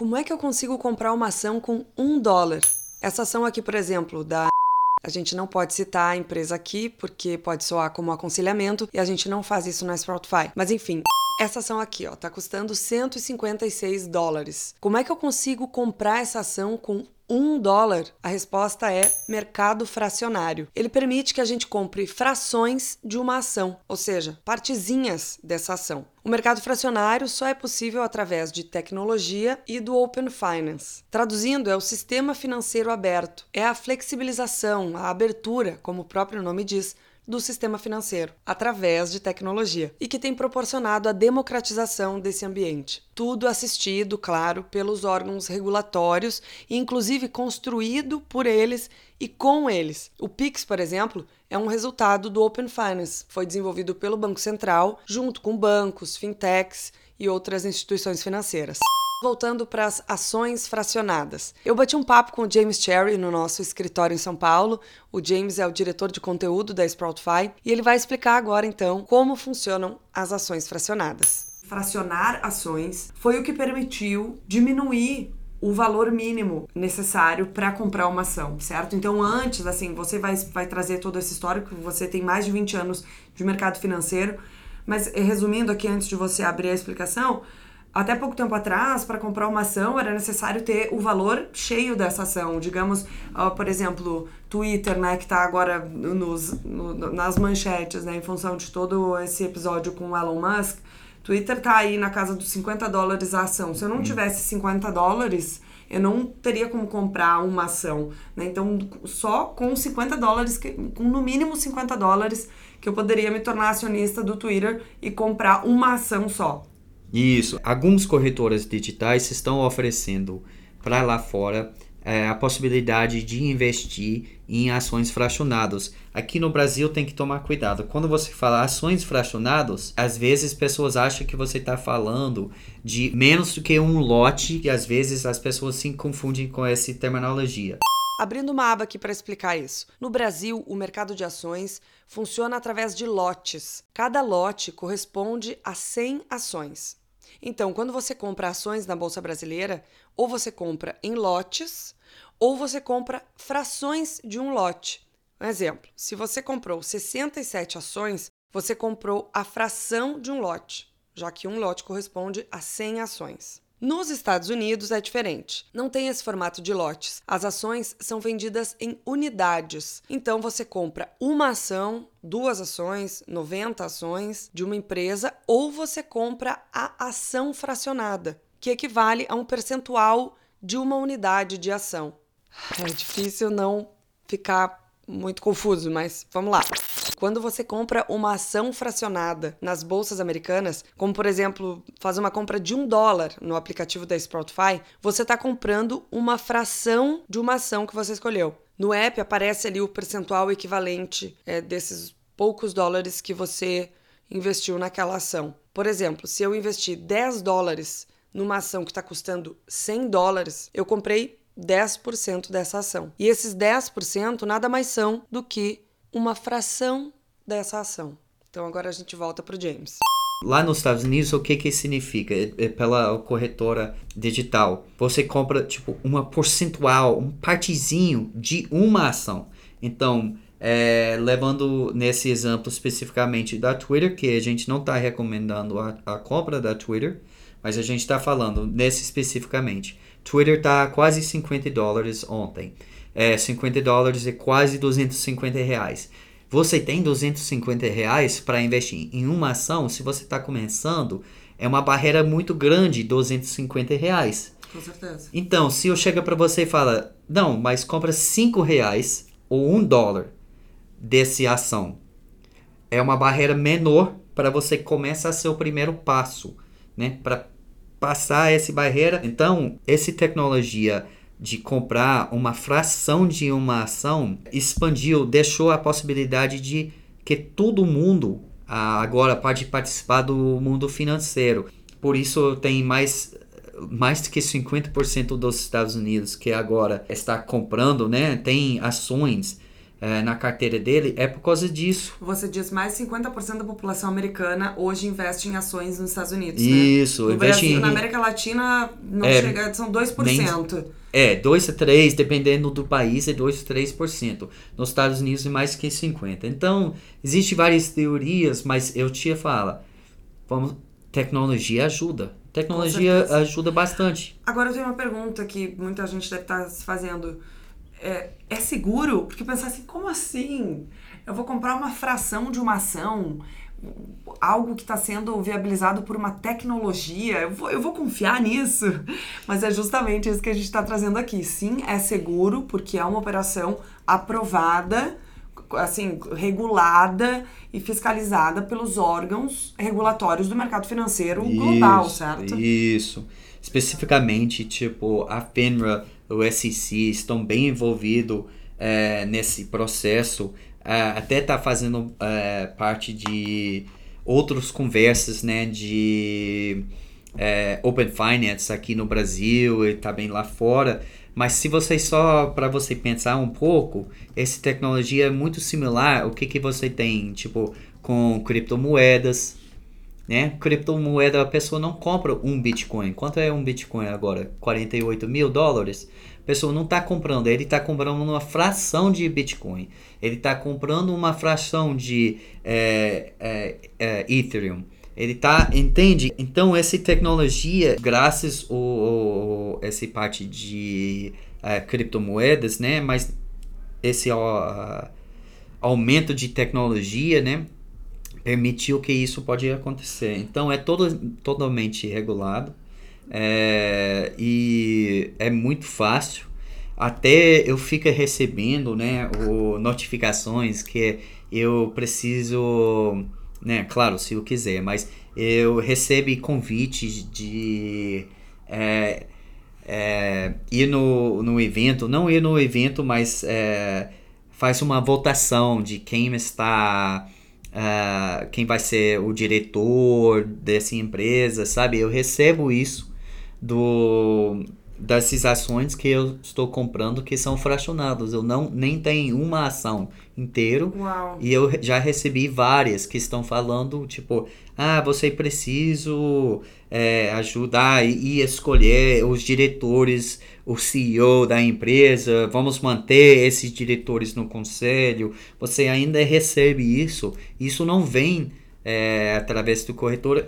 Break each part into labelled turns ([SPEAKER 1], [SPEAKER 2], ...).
[SPEAKER 1] Como é que eu consigo comprar uma ação com um dólar? Essa ação aqui, por exemplo, da a gente não pode citar a empresa aqui porque pode soar como aconselhamento e a gente não faz isso na Spotify. Mas enfim, essa ação aqui, ó, tá custando 156 dólares. Como é que eu consigo comprar essa ação com um dólar? A resposta é mercado fracionário. Ele permite que a gente compre frações de uma ação, ou seja, partezinhas dessa ação. O mercado fracionário só é possível através de tecnologia e do Open Finance. Traduzindo, é o sistema financeiro aberto, é a flexibilização, a abertura, como o próprio nome diz, do sistema financeiro, através de tecnologia, e que tem proporcionado a democratização desse ambiente. Tudo assistido, claro, pelos órgãos regulatórios, e inclusive construído por eles e com eles. O Pix, por exemplo, é um resultado do Open Finance. Foi desenvolvido pelo Banco Central, junto com bancos, fintechs e outras instituições financeiras. Voltando para as ações fracionadas. Eu bati um papo com o James Cherry no nosso escritório em São Paulo. O James é o diretor de conteúdo da Sproutify e ele vai explicar agora então como funcionam as ações fracionadas. Fracionar ações foi o que permitiu diminuir o valor mínimo necessário para comprar uma ação, certo? Então, antes, assim, você vai, vai trazer toda essa história, porque você tem mais de 20 anos de mercado financeiro, mas resumindo aqui, antes de você abrir a explicação, até pouco tempo atrás, para comprar uma ação, era necessário ter o valor cheio dessa ação. Digamos, uh, por exemplo, Twitter, né, que está agora nos, no, nas manchetes, né, em função de todo esse episódio com o Elon Musk. Twitter está aí na casa dos 50 dólares a ação. Se eu não hum. tivesse 50 dólares, eu não teria como comprar uma ação. Né? Então, só com 50 dólares, com no mínimo 50 dólares, que eu poderia me tornar acionista do Twitter e comprar uma ação só.
[SPEAKER 2] Isso. Algumas corretoras digitais estão oferecendo para lá fora é, a possibilidade de investir em ações fracionadas. Aqui no Brasil tem que tomar cuidado. Quando você fala ações fracionadas, às vezes pessoas acham que você está falando de menos do que um lote e às vezes as pessoas se confundem com essa terminologia.
[SPEAKER 1] Abrindo uma aba aqui para explicar isso. No Brasil, o mercado de ações funciona através de lotes. Cada lote corresponde a 100 ações. Então, quando você compra ações na Bolsa Brasileira, ou você compra em lotes, ou você compra frações de um lote. Um exemplo: se você comprou 67 ações, você comprou a fração de um lote, já que um lote corresponde a 100 ações. Nos Estados Unidos é diferente. Não tem esse formato de lotes. As ações são vendidas em unidades. Então você compra uma ação, duas ações, 90 ações de uma empresa, ou você compra a ação fracionada, que equivale a um percentual de uma unidade de ação. É difícil não ficar muito confuso, mas vamos lá. Quando você compra uma ação fracionada nas bolsas americanas, como por exemplo, faz uma compra de um dólar no aplicativo da Sproutify, você está comprando uma fração de uma ação que você escolheu. No app aparece ali o percentual equivalente é, desses poucos dólares que você investiu naquela ação. Por exemplo, se eu investir 10 dólares numa ação que está custando 100 dólares, eu comprei 10% dessa ação. E esses 10% nada mais são do que uma fração dessa ação. Então agora a gente volta para o James.
[SPEAKER 2] Lá nos Estados Unidos, o que que significa? É, é pela corretora digital. Você compra, tipo, uma percentual, um partezinho de uma ação. Então, é, levando nesse exemplo especificamente da Twitter, que a gente não está recomendando a, a, compra da Twitter, mas a gente está falando nesse especificamente. Twitter está quase 50 dólares ontem é, 50 dólares e quase 250 reais. Você tem 250 reais para investir em uma ação, se você está começando, é uma barreira muito grande, 250 reais.
[SPEAKER 1] Com certeza.
[SPEAKER 2] Então, se eu chego para você e fala, não, mas compra 5 reais ou 1 dólar desse ação, é uma barreira menor para você começar seu primeiro passo, né? Para passar essa barreira. Então, essa tecnologia de comprar uma fração de uma ação expandiu, deixou a possibilidade de que todo mundo ah, agora pode participar do mundo financeiro. Por isso tem mais mais que 50% dos Estados Unidos que agora está comprando, né, tem ações é, na carteira dele é por causa disso.
[SPEAKER 1] Você diz mais 50% da população americana hoje investe em ações nos Estados Unidos,
[SPEAKER 2] Isso,
[SPEAKER 1] né? No
[SPEAKER 2] investe
[SPEAKER 1] Brasil,
[SPEAKER 2] em...
[SPEAKER 1] Na América Latina não
[SPEAKER 2] É,
[SPEAKER 1] chega, são 2%.
[SPEAKER 2] nem- É, 2 a 3, dependendo do país, é 2 a 3%. Nos Estados Unidos é mais que 50%. Então, existem várias teorias, mas eu te falo, vamos, tecnologia ajuda. Tecnologia ajuda bastante.
[SPEAKER 1] Agora eu tenho uma pergunta que muita gente deve estar se fazendo. É, é seguro? Porque pensar assim, como assim? Eu vou comprar uma fração de uma ação, algo que está sendo viabilizado por uma tecnologia, eu vou, eu vou confiar nisso? Mas é justamente isso que a gente está trazendo aqui. Sim, é seguro, porque é uma operação aprovada, assim, regulada e fiscalizada pelos órgãos regulatórios do mercado financeiro global,
[SPEAKER 2] Isso,
[SPEAKER 1] certo?
[SPEAKER 2] Isso. Especificamente, tipo, a FINRA, o SEC estão bem envolvidos eh, nesse processo. Ah, até tá fazendo eh, parte de outras conversas, né, de eh, Open Finance aqui no Brasil e também lá fora. Mas se você só para você pensar um pouco, essa tecnologia é muito similar. O que que você tem, tipo, com criptomoedas, né? Criptomoeda, a pessoa não compra um Bitcoin. Quanto é um Bitcoin agora? 48 mil dólares? A pessoa não está comprando, ele está comprando uma fração de Bitcoin. Ele está comprando uma fração de é, é, é, Ethereum. Ele tá, entende? Então essa tecnologia, graças ao essa parte de eh, criptomoedas, né? Mas esse ó, aumento de tecnologia, né? Permitiu que isso pode acontecer. Então é todo, totalmente regulado é, e é muito fácil. Até eu fico recebendo, né? O, notificações que eu preciso né? Claro, se eu quiser, mas eu recebo convites de é, é, ir no, no evento, não ir no evento, mas faz uma votação de quem está, ah, quem vai ser o diretor dessa empresa, sabe? Eu recebo isso do dessas ações que eu estou comprando que são fracionadas. Eu não nem tenho uma ação inteiro
[SPEAKER 1] Uau.
[SPEAKER 2] e eu já recebi várias que estão falando, tipo, ah, você precisa é, ajudar e, e escolher os diretores, o CEO da empresa, vamos manter esses diretores no conselho. Você ainda recebe isso. Isso não vem é, através do corretor.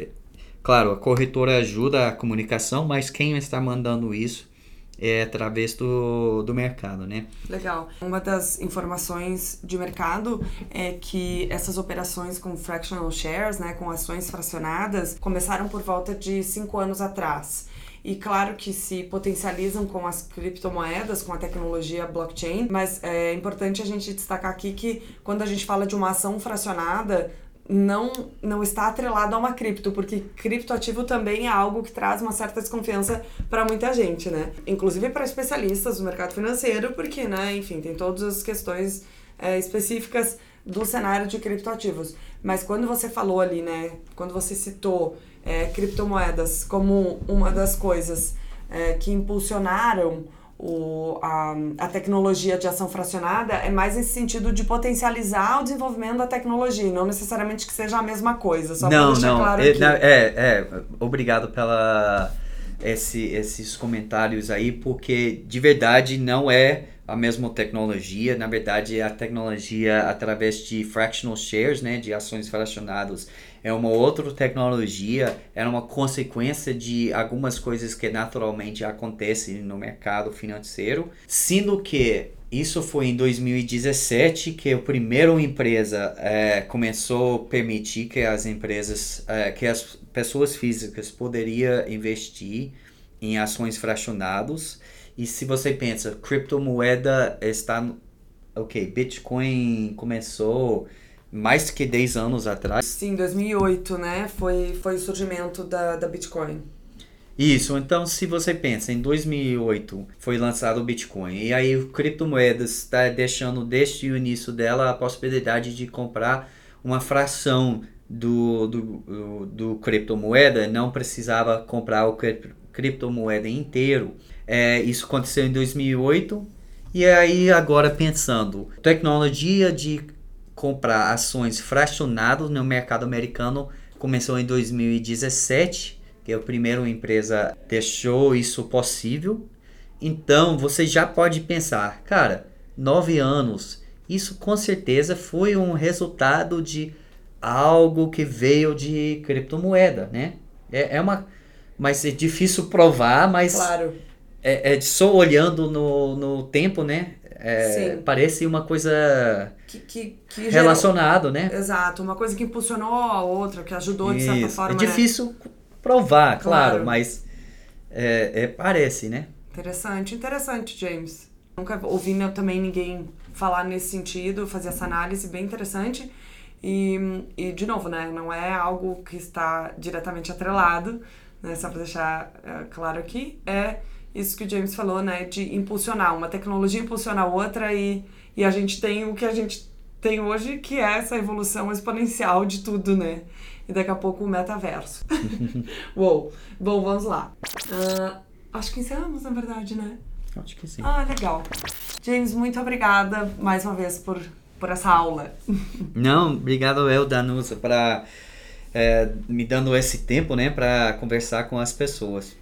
[SPEAKER 2] Claro, a corretora ajuda a comunicação, mas quem está mandando isso é através do, do mercado, né?
[SPEAKER 1] Legal. Uma das informações de mercado é que essas operações com fractional shares, né, com ações fracionadas, começaram por volta de cinco anos atrás. E claro que se potencializam com as criptomoedas, com a tecnologia blockchain, mas é importante a gente destacar aqui que quando a gente fala de uma ação fracionada, não, não está atrelado a uma cripto, porque criptoativo também é algo que traz uma certa desconfiança para muita gente, né? Inclusive para especialistas do mercado financeiro, porque, né, enfim, tem todas as questões é, específicas do cenário de criptoativos. Mas quando você falou ali, né, quando você citou é, criptomoedas como uma das coisas é, que impulsionaram o, a, a tecnologia de ação fracionada é mais nesse sentido de potencializar o desenvolvimento da tecnologia, não necessariamente que seja a mesma coisa. Só
[SPEAKER 2] não,
[SPEAKER 1] deixar
[SPEAKER 2] não.
[SPEAKER 1] claro
[SPEAKER 2] é, é, é, obrigado pela esse, esses comentários aí, porque de verdade não é a mesma tecnologia. Na verdade, a tecnologia através de fractional shares, né, de ações fracionadas, é uma outra tecnologia, é uma consequência de algumas coisas que naturalmente acontecem no mercado financeiro, sendo que isso foi em 2017 que a primeira empresa eh, começou a permitir que as empresas, eh, que as pessoas físicas poderiam investir em ações fracionadas. E se você pensa, criptomoeda está, ok, Bitcoin começou mais que 10 anos atrás.
[SPEAKER 1] Sim, 2008, né? Foi, foi o surgimento da, da Bitcoin.
[SPEAKER 2] Isso, então se você pensa, em 2008 foi lançado o Bitcoin, e aí o criptomoedas está deixando desde o início dela a possibilidade de comprar uma fração do, do, do, do criptomoeda, não precisava comprar o cri- criptomoeda inteiro. É, isso aconteceu em 2008 E aí agora pensando, tecnologia de comprar ações fracionadas no mercado americano começou em 2017, que é a primeira empresa deixou isso possível. Então você já pode pensar, cara, nove anos, isso com certeza foi um resultado de algo que veio de criptomoeda, né? É, é uma, mas é difícil provar, mas
[SPEAKER 1] claro.
[SPEAKER 2] é, é só olhando no, no tempo, né? É, parece uma coisa
[SPEAKER 1] que, que, que
[SPEAKER 2] relacionado,
[SPEAKER 1] gerou,
[SPEAKER 2] né?
[SPEAKER 1] Exato, uma coisa que impulsionou a outra, que ajudou de certa
[SPEAKER 2] Isso.
[SPEAKER 1] forma.
[SPEAKER 2] É difícil né? provar, claro,
[SPEAKER 1] Claro.
[SPEAKER 2] mas é, é, parece, né?
[SPEAKER 1] Interessante, interessante, James. Nunca ouvi também ninguém falar nesse sentido, fazer essa análise bem interessante. E, e, de novo, né, não é algo que está diretamente atrelado, né, só para deixar eh, claro aqui, é isso que o James falou, né, de impulsionar, uma tecnologia impulsiona a outra e, e a gente tem o que a gente tem hoje, que é essa evolução exponencial de tudo, né? E daqui a pouco o metaverso. Uou! Bom, vamos lá. Ah, acho que encerramos, na verdade, né?
[SPEAKER 2] Acho que sim.
[SPEAKER 1] Ah, legal. James, muito obrigada mais uma vez por, por essa aula.
[SPEAKER 2] Não, obrigado eu, Danusa, para me dando esse tempo, né, para conversar com as pessoas.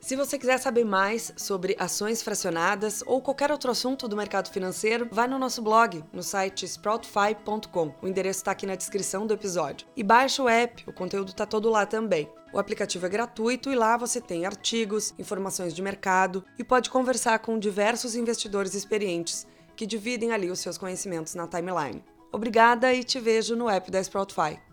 [SPEAKER 1] Se você quiser saber mais sobre ações fracionadas ou qualquer outro assunto do mercado financeiro, vai no nosso blog, no site sproutify.com. O endereço está aqui na descrição do episódio. E baixa o app, o conteúdo está todo lá também. O aplicativo é gratuito e lá você tem artigos, informações de mercado e pode conversar com diversos investidores experientes que dividem ali os seus conhecimentos na timeline. Obrigada e te vejo no app da Sproutify.